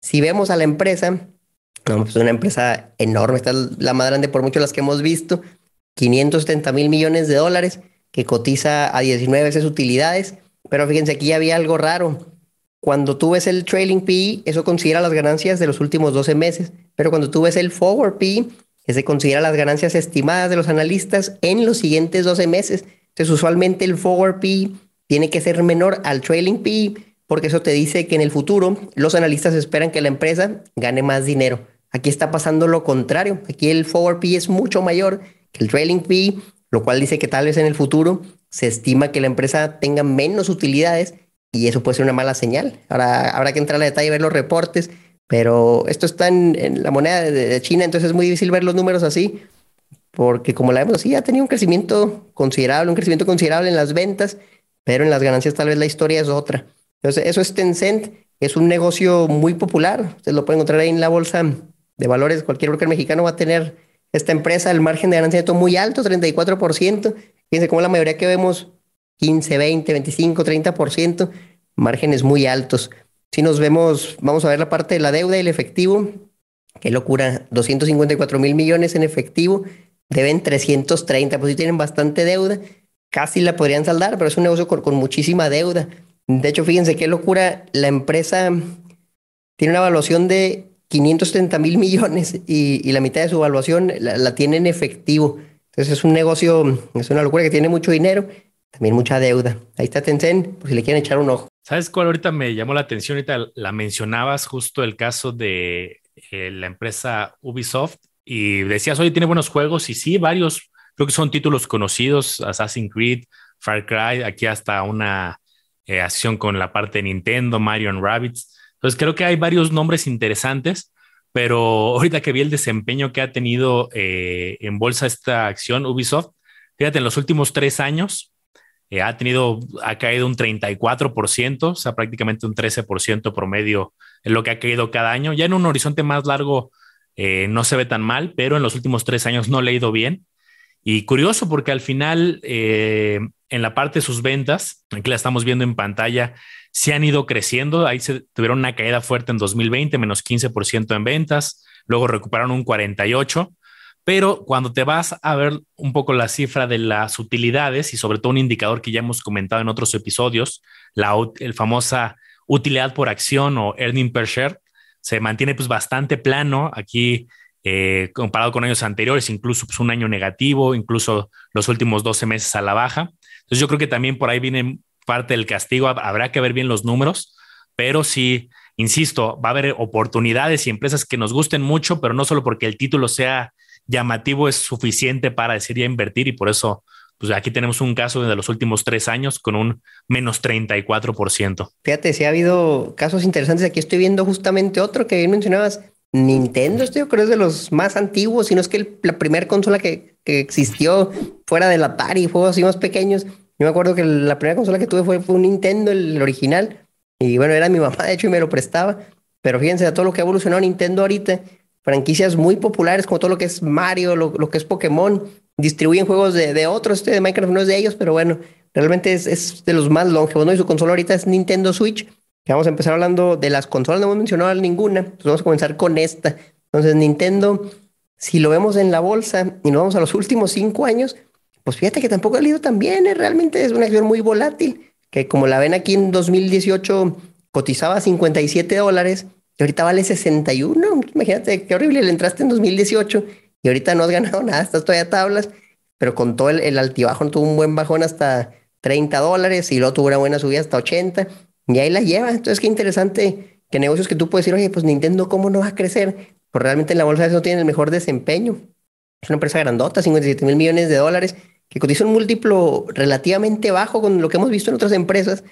Si vemos a la empresa, pues una empresa enorme, está la más grande por mucho las que hemos visto, 570 mil millones de dólares, que cotiza a 19 veces utilidades Pero fíjense, aquí había algo raro. Cuando tú ves el trailing PE, eso considera las ganancias de los últimos 12 meses. Pero cuando tú ves el forward PE, ese considera las ganancias estimadas de los analistas en los siguientes 12 meses. Entonces, usualmente el forward PE tiene que ser menor al trailing PE, porque eso te dice que en el futuro los analistas esperan que la empresa gane más dinero. Aquí está pasando lo contrario. Aquí el forward PE es mucho mayor que el trailing PE, lo cual dice que tal vez en el futuro se estima que la empresa tenga menos utilidades y eso puede ser una mala señal. Ahora habrá que entrar a detalle y ver los reportes, pero esto está en, la moneda de, China, entonces es muy difícil ver los números así, porque como la vemos así, ha tenido un crecimiento considerable, un crecimiento considerable en las ventas, pero en las ganancias tal vez la historia es otra. Entonces, eso es Tencent, es un negocio muy popular, ustedes lo pueden encontrar ahí en la bolsa de valores, cualquier broker mexicano va a tener esta empresa, el margen de ganancia neto muy alto, 34%, fíjense cómo la mayoría que vemos 15, 20, 25, 30%, márgenes muy altos. Si nos vemos, vamos a ver la parte de la deuda y el efectivo. Qué locura, 254 mil millones en efectivo, deben 330, pues sí tienen bastante deuda, casi la podrían saldar, pero es un negocio con, muchísima deuda. De hecho, fíjense qué locura, la empresa tiene una evaluación de 530 mil millones y, la mitad de su evaluación la, tiene en efectivo. Entonces es un negocio, es una locura que tiene mucho dinero también mucha deuda. Ahí está Tencent, por si le quieren echar un ojo. ¿Sabes cuál ahorita me llamó la atención? Ahorita la mencionabas justo el caso de eh, la empresa Ubisoft y decías, oye, tiene buenos juegos y sí, varios, creo que son títulos conocidos, Assassin's Creed, Far Cry, aquí hasta una eh, acción con la parte de Nintendo, Mario and Rabbids. Entonces creo que hay varios nombres interesantes, pero ahorita que vi el desempeño que ha tenido eh, en bolsa esta acción Ubisoft, fíjate, en los últimos tres años, eh, ha tenido, ha caído un 34%, o sea, prácticamente un 13% promedio en lo que ha caído cada año. Ya en un horizonte más largo eh, no se ve tan mal, pero en los últimos tres años no le ha ido bien. Y curioso porque al final, eh, en la parte de sus ventas, aquí la estamos viendo en pantalla, se han ido creciendo. Ahí se tuvieron una caída fuerte en 2020, menos 15% en ventas, luego recuperaron un 48%. Pero cuando te vas a ver un poco la cifra de las utilidades y sobre todo un indicador que ya hemos comentado en otros episodios, la el famosa utilidad por acción o earning per share, se mantiene pues bastante plano aquí eh, comparado con años anteriores, incluso pues, un año negativo, incluso los últimos 12 meses a la baja. Entonces yo creo que también por ahí viene parte del castigo, habrá que ver bien los números, pero sí, insisto, va a haber oportunidades y empresas que nos gusten mucho, pero no solo porque el título sea llamativo es suficiente para decir ya invertir y por eso pues aquí tenemos un caso de los últimos tres años con un menos 34%. Fíjate, si ha habido casos interesantes. Aquí estoy viendo justamente otro que bien mencionabas. Nintendo, este yo creo es de los más antiguos, si no es que la primera consola que, que, existió fuera del Atari, juegos así más pequeños. Yo me acuerdo que la primera consola que tuve fue, un Nintendo, el original. Y bueno, era mi mamá, de hecho, y me lo prestaba. Pero fíjense a todo lo que ha evolucionado Nintendo ahorita franquicias muy populares como todo lo que es Mario, lo, que es Pokémon, distribuyen juegos de, otros, este de Minecraft no es de ellos, pero bueno, realmente es, de los más longevos. Y su consola ahorita es Nintendo Switch, que vamos a empezar hablando de las consolas, no hemos mencionado ninguna, pues vamos a comenzar con esta. Entonces Nintendo, si lo vemos en la bolsa y nos vamos a los últimos cinco años, pues fíjate que tampoco ha ido tan bien, realmente es una acción muy volátil, que como la ven aquí en 2018 cotizaba 57 dólares, y ahorita vale 61. Imagínate qué horrible. Le entraste en 2018 y ahorita no has ganado nada, estás todavía a tablas, pero con todo el, altibajo tuvo un buen bajón hasta 30 dólares y luego tuvo una buena subida hasta 80 y ahí la lleva. Entonces, qué interesante que negocios que tú puedes decir, oye, pues Nintendo, ¿cómo no va a crecer? Pues realmente en la bolsa no tiene el mejor desempeño. Es una empresa grandota, 57 mil millones de dólares, que cotiza un múltiplo relativamente bajo con lo que hemos visto en otras empresas,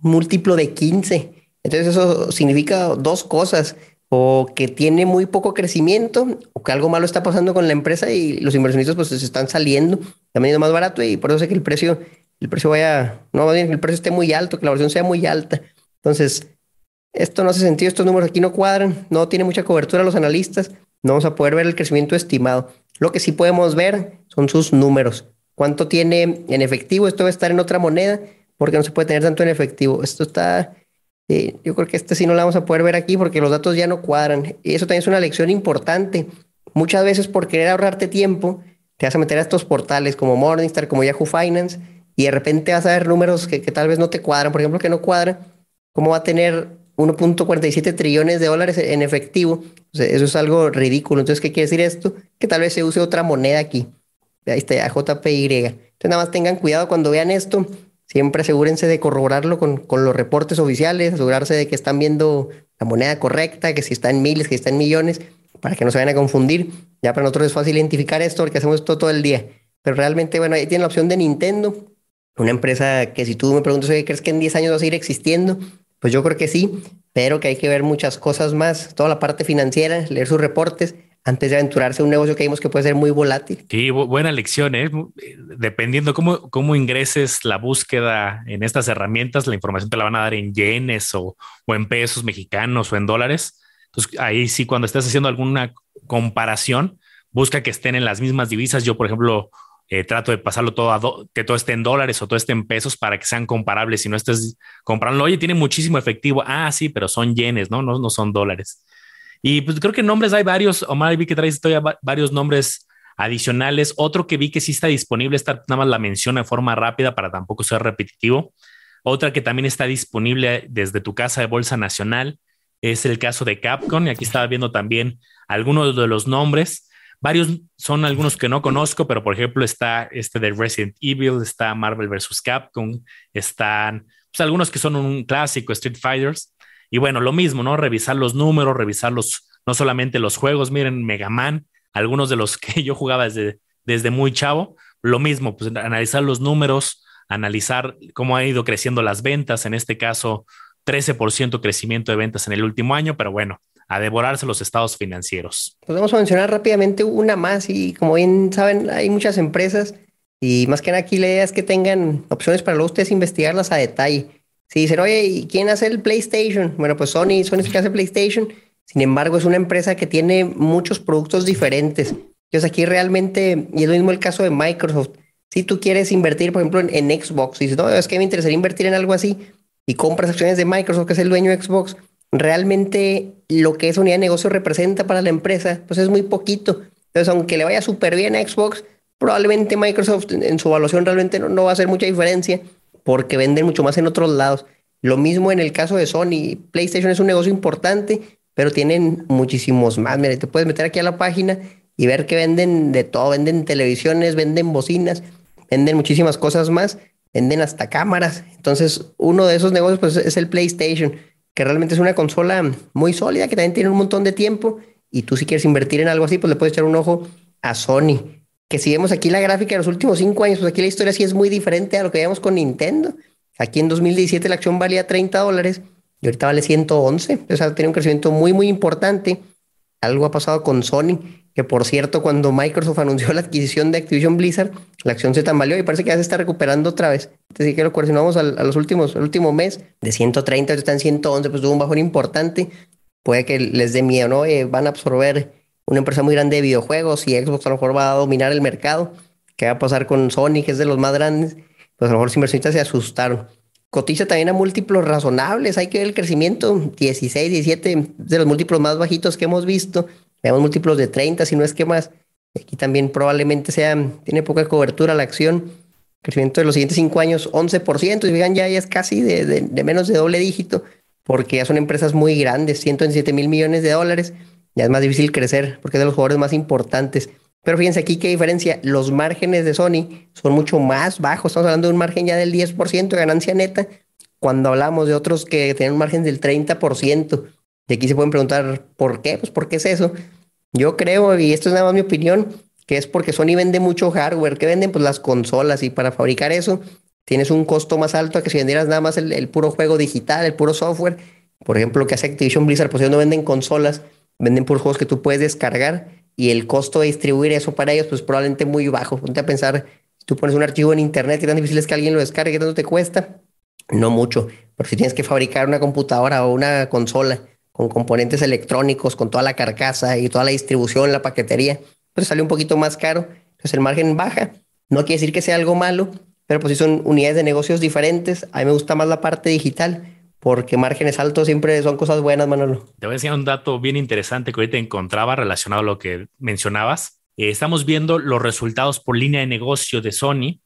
múltiplo de 15. Entonces eso significa dos cosas, o que tiene muy poco crecimiento, o que algo malo está pasando con la empresa y los inversionistas pues se están saliendo, están vendiendo más barato y por eso sé que el precio, el precio vaya, no, más bien que el precio esté muy alto, que la versión sea muy alta. Entonces, esto no hace sentido, estos números aquí no cuadran, no tiene mucha cobertura los analistas, no vamos a poder ver el crecimiento estimado. Lo que sí podemos ver son sus números. ¿Cuánto tiene en efectivo? Esto va a estar en otra moneda, porque no se puede tener tanto en efectivo. Esto está yo creo que este sí no la vamos a poder ver aquí porque los datos ya no cuadran. Y eso también es una lección importante. Muchas veces por querer ahorrarte tiempo, te vas a meter a estos portales como Morningstar, como Yahoo Finance, y de repente vas a ver números que, tal vez no te cuadran, por ejemplo, que no cuadran, ¿cómo va a tener 1.47 trillones de dólares en efectivo? eso es algo ridículo. Entonces, ¿qué quiere decir esto? Que tal vez se use otra moneda aquí. Ahí está, JPY. Entonces, nada más tengan cuidado cuando vean esto. Siempre asegúrense de corroborarlo con, con los reportes oficiales, asegurarse de que están viendo la moneda correcta, que si está en miles, que está en millones, para que no se vayan a confundir. Ya para nosotros es fácil identificar esto porque hacemos esto todo el día. Pero realmente, bueno, ahí tienen la opción de Nintendo, una empresa que si tú me preguntas, ¿crees que en 10 años va a seguir existiendo? Pues yo creo que sí, pero que hay que ver muchas cosas más, toda la parte financiera, leer sus reportes antes de aventurarse a un negocio que vimos que puede ser muy volátil. Sí, buena lección, ¿eh? Dependiendo cómo, cómo ingreses la búsqueda en estas herramientas, la información te la van a dar en yenes o, o en pesos mexicanos o en dólares. Entonces, ahí sí, cuando estés haciendo alguna comparación, busca que estén en las mismas divisas. Yo, por ejemplo, eh, trato de pasarlo todo a que todo esté en dólares o todo esté en pesos para que sean comparables. Si no estés comprando, oye, tiene muchísimo efectivo. Ah, sí, pero son yenes, ¿no? No, no son dólares. Y pues creo que nombres hay varios. Omar, vi que traes todavía varios nombres adicionales. Otro que vi que sí está disponible, esta nada más la menciono de forma rápida para tampoco ser repetitivo. Otra que también está disponible desde tu casa de Bolsa Nacional es el caso de Capcom. Y aquí estaba viendo también algunos de los nombres. Varios son algunos que no conozco, pero por ejemplo está este de Resident Evil, está Marvel vs. Capcom, están pues, algunos que son un clásico, Street Fighters. Y bueno, lo mismo, ¿no? Revisar los números, revisar los, no solamente los juegos, miren, Mega Man, algunos de los que yo jugaba desde, desde muy chavo, lo mismo, pues analizar los números, analizar cómo ha ido creciendo las ventas, en este caso 13% crecimiento de ventas en el último año, pero bueno, a devorarse los estados financieros. Pues vamos a mencionar rápidamente una más y como bien saben, hay muchas empresas y más que nada aquí la idea es que tengan opciones para luego ustedes investigarlas a detalle. Si dicen, oye, ¿y quién hace el PlayStation? Bueno, pues Sony, Sony es el que hace PlayStation. Sin embargo, es una empresa que tiene muchos productos diferentes. Entonces aquí realmente, y es lo mismo el caso de Microsoft, si tú quieres invertir, por ejemplo, en, Xbox, y dices, no, es que me interesaría invertir en algo así, y compras acciones de Microsoft, que es el dueño de Xbox, realmente lo que esa unidad de negocio representa para la empresa, pues es muy poquito. Entonces, aunque le vaya súper bien a Xbox, probablemente Microsoft en, su evaluación realmente no, va a hacer mucha diferencia porque venden mucho más en otros lados. Lo mismo en el caso de Sony. PlayStation es un negocio importante, pero tienen muchísimos más. Mira, te puedes meter aquí a la página y ver que venden de todo. Venden televisiones, venden bocinas, venden muchísimas cosas más, venden hasta cámaras. Entonces, uno de esos negocios pues, es el PlayStation que realmente es una consola muy sólida, que también tiene un montón de tiempo, y tú si quieres invertir en algo así, pues le puedes echar un ojo a Sony. Que si vemos aquí la gráfica de los últimos cinco años, pues aquí la historia sí es muy diferente a lo que veíamos con Nintendo. Aquí en 2017 la acción valía 30 dólares y ahorita vale 111. O sea, tiene un crecimiento muy, muy importante. Algo ha pasado con Sony que por cierto, cuando Microsoft anunció la adquisición de Activision Blizzard, la acción se tambaleó y parece que ya se está recuperando otra vez. Entonces, que lo coordinamos a, los últimos, el último mes, de 130 está en 111, pues tuvo un bajón importante. Puede que les dé miedo, ¿no? Eh, van a absorber una empresa muy grande de videojuegos y Xbox a lo mejor va a dominar el mercado. ¿Qué va a pasar con Sony, que es de los más grandes? Pues a lo mejor los inversionistas se asustaron. Cotiza también a múltiplos razonables. Hay que ver el crecimiento, 16, 17, de los múltiplos más bajitos que hemos visto. Veamos múltiplos de 30, si no es que más. Aquí también probablemente sea, tiene poca cobertura la acción. Crecimiento de los siguientes cinco años, 11%. Y vean, ya, ya es casi de, de, menos de doble dígito, porque ya son empresas muy grandes, 107 mil millones de dólares. Ya es más difícil crecer, porque es de los jugadores más importantes. Pero fíjense aquí qué diferencia. Los márgenes de Sony son mucho más bajos. Estamos hablando de un margen ya del 10% de ganancia neta, cuando hablamos de otros que tienen un margen del 30%. Y aquí se pueden preguntar, ¿por qué? Pues, ¿por qué es eso? Yo creo, y esto es nada más mi opinión, que es porque Sony vende mucho hardware. ¿Qué venden? Pues las consolas. Y para fabricar eso, tienes un costo más alto a que si vendieras nada más el, puro juego digital, el puro software. Por ejemplo, lo que hace Activision Blizzard, pues ellos no venden consolas, venden puros juegos que tú puedes descargar. Y el costo de distribuir eso para ellos, pues probablemente muy bajo. Ponte a pensar, si tú pones un archivo en internet, ¿qué tan difícil es que alguien lo descargue? ¿Qué tanto te cuesta? No mucho. Pero si tienes que fabricar una computadora o una consola con componentes electrónicos, con toda la carcasa y toda la distribución, la paquetería, pues sale un poquito más caro. Entonces el margen baja. No quiere decir que sea algo malo, pero pues son unidades de negocios diferentes. A mí me gusta más la parte digital porque márgenes altos siempre son cosas buenas, Manolo. Te voy a decir un dato bien interesante que ahorita encontraba relacionado a lo que mencionabas. Eh, estamos viendo los resultados por línea de negocio de Sony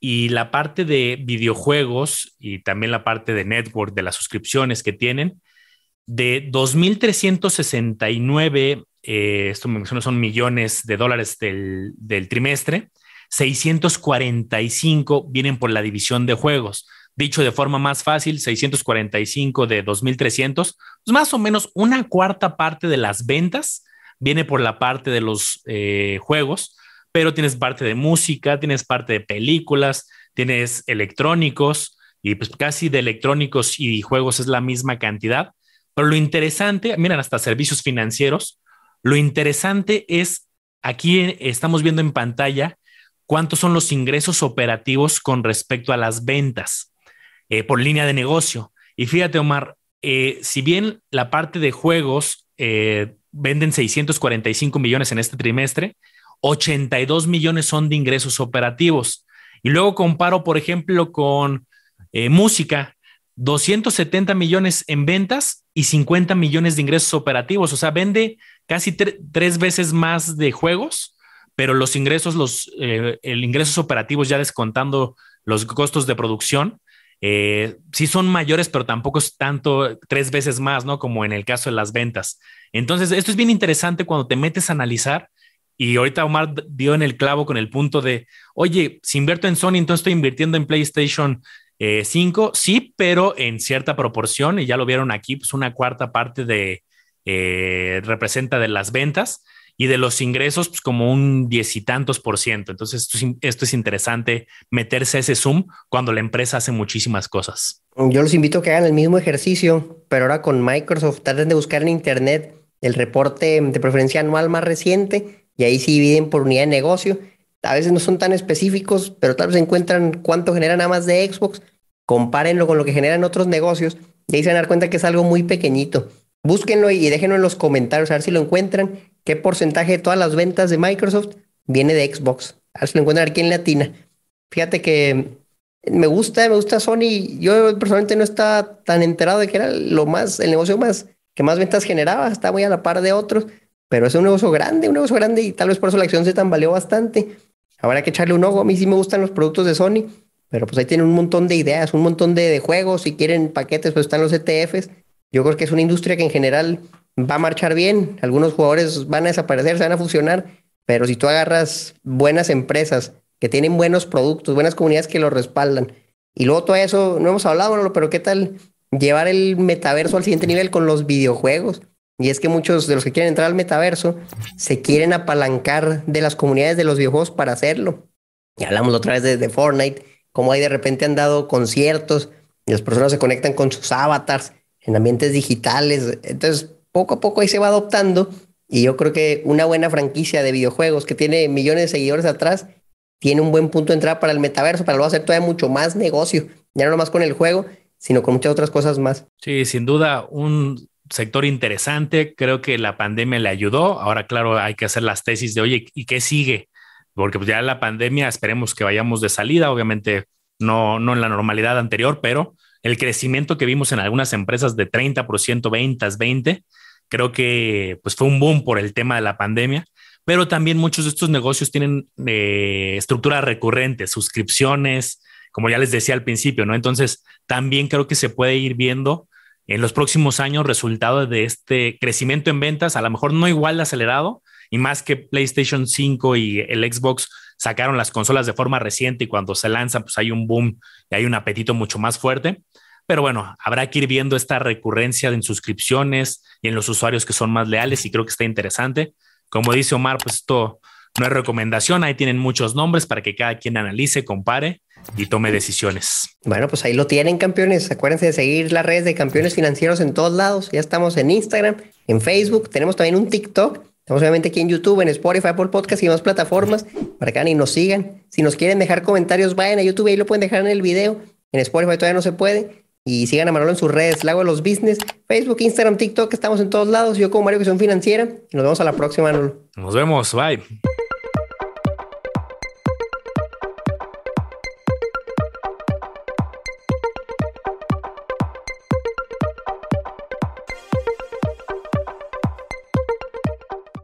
y la parte de videojuegos y también la parte de network, de las suscripciones que tienen, de 2.369, eh, esto me menciono son millones de dólares del, del trimestre, 645 vienen por la división de juegos. Dicho de forma más fácil, 645 de 2.300, pues más o menos una cuarta parte de las ventas viene por la parte de los eh, juegos, pero tienes parte de música, tienes parte de películas, tienes electrónicos y pues casi de electrónicos y juegos es la misma cantidad. Pero lo interesante, miren, hasta servicios financieros, lo interesante es, aquí estamos viendo en pantalla cuántos son los ingresos operativos con respecto a las ventas. Eh, por línea de negocio. Y fíjate, Omar, eh, si bien la parte de juegos eh, venden 645 millones en este trimestre, 82 millones son de ingresos operativos. Y luego comparo, por ejemplo, con música, 270 millones en ventas y 50 millones de ingresos operativos. O sea, vende casi tres veces más de juegos, pero los ingresos, los el ingresos operativos ya descontando los costos de producción, eh, sí son mayores, pero tampoco es tanto tres veces más, ¿no? Como en el caso de las ventas. Entonces, esto es bien interesante cuando te metes a analizar y ahorita Omar dio en el clavo con el punto de, oye, si invierto en Sony, entonces estoy invirtiendo en PlayStation 5, eh, sí, pero en cierta proporción, y ya lo vieron aquí, pues una cuarta parte de, eh, representa de las ventas y de los ingresos, pues como un diez y tantos por ciento. Entonces, esto es, interesante meterse a ese Zoom cuando la empresa hace muchísimas cosas. Yo los invito a que hagan el mismo ejercicio, pero ahora con Microsoft, traten de buscar en Internet el reporte de preferencia anual más reciente y ahí sí dividen por unidad de negocio. A veces no son tan específicos, pero tal vez encuentran cuánto generan nada más de Xbox, compárenlo con lo que generan otros negocios y ahí se van a dar cuenta que es algo muy pequeñito. Búsquenlo y déjenlo en los comentarios a ver si lo encuentran ¿Qué porcentaje de todas las ventas de Microsoft viene de Xbox? A ver si lo encuentran aquí en Latina. Fíjate que me gusta, me gusta Sony. Yo personalmente no estaba tan enterado de que era lo más, el negocio más, que más ventas generaba. Está muy a la par de otros, pero es un negocio grande, un negocio grande y tal vez por eso la acción se tambaleó bastante. Habrá que echarle un ojo. A mí sí me gustan los productos de Sony, pero pues ahí tienen un montón de ideas, un montón de, de juegos. Si quieren paquetes, pues están los ETFs. Yo creo que es una industria que en general va a marchar bien, algunos jugadores van a desaparecer, se van a fusionar, pero si tú agarras buenas empresas que tienen buenos productos, buenas comunidades que los respaldan, y luego todo eso, no hemos hablado, pero ¿qué tal llevar el metaverso al siguiente nivel con los videojuegos? Y es que muchos de los que quieren entrar al metaverso se quieren apalancar de las comunidades de los videojuegos para hacerlo. Y hablamos otra vez de, de Fortnite, como ahí de repente han dado conciertos y las personas se conectan con sus avatars en ambientes digitales. Entonces, poco a poco ahí se va adoptando y yo creo que una buena franquicia de videojuegos que tiene millones de seguidores atrás tiene un buen punto de entrada para el metaverso, para luego hacer todavía mucho más negocio, ya no nomás con el juego, sino con muchas otras cosas más. Sí, sin duda, un sector interesante. Creo que la pandemia le ayudó. Ahora, claro, hay que hacer las tesis de, oye, ¿y qué sigue? Porque pues, ya la pandemia, esperemos que vayamos de salida, obviamente no, no en la normalidad anterior, pero el crecimiento que vimos en algunas empresas de 30%, ventas, 20%, creo que pues fue un boom por el tema de la pandemia, pero también muchos de estos negocios tienen eh, estructuras recurrentes, suscripciones, como ya les decía al principio, ¿no? Entonces, también creo que se puede ir viendo en los próximos años resultados de este crecimiento en ventas, a lo mejor no igual de acelerado, y más que PlayStation 5 y el Xbox sacaron las consolas de forma reciente y cuando se lanzan, pues hay un boom y hay un apetito mucho más fuerte. Pero bueno, habrá que ir viendo esta recurrencia en suscripciones y en los usuarios que son más leales y creo que está interesante. Como dice Omar, pues esto no es recomendación, ahí tienen muchos nombres para que cada quien analice, compare y tome decisiones. Bueno, pues ahí lo tienen, campeones. Acuérdense de seguir las redes de campeones financieros en todos lados. Ya estamos en Instagram, en Facebook, tenemos también un TikTok. Estamos obviamente aquí en YouTube, en Spotify, Apple Podcast y más plataformas para que y nos sigan. Si nos quieren dejar comentarios, vayan a YouTube ahí lo pueden dejar en el video. En Spotify todavía no se puede. Y sigan a Manolo en sus redes, Lago de los Business, Facebook, Instagram, TikTok, estamos en todos lados. Yo como Mario son Financiera. Y nos vemos a la próxima, Manolo. Nos vemos, bye.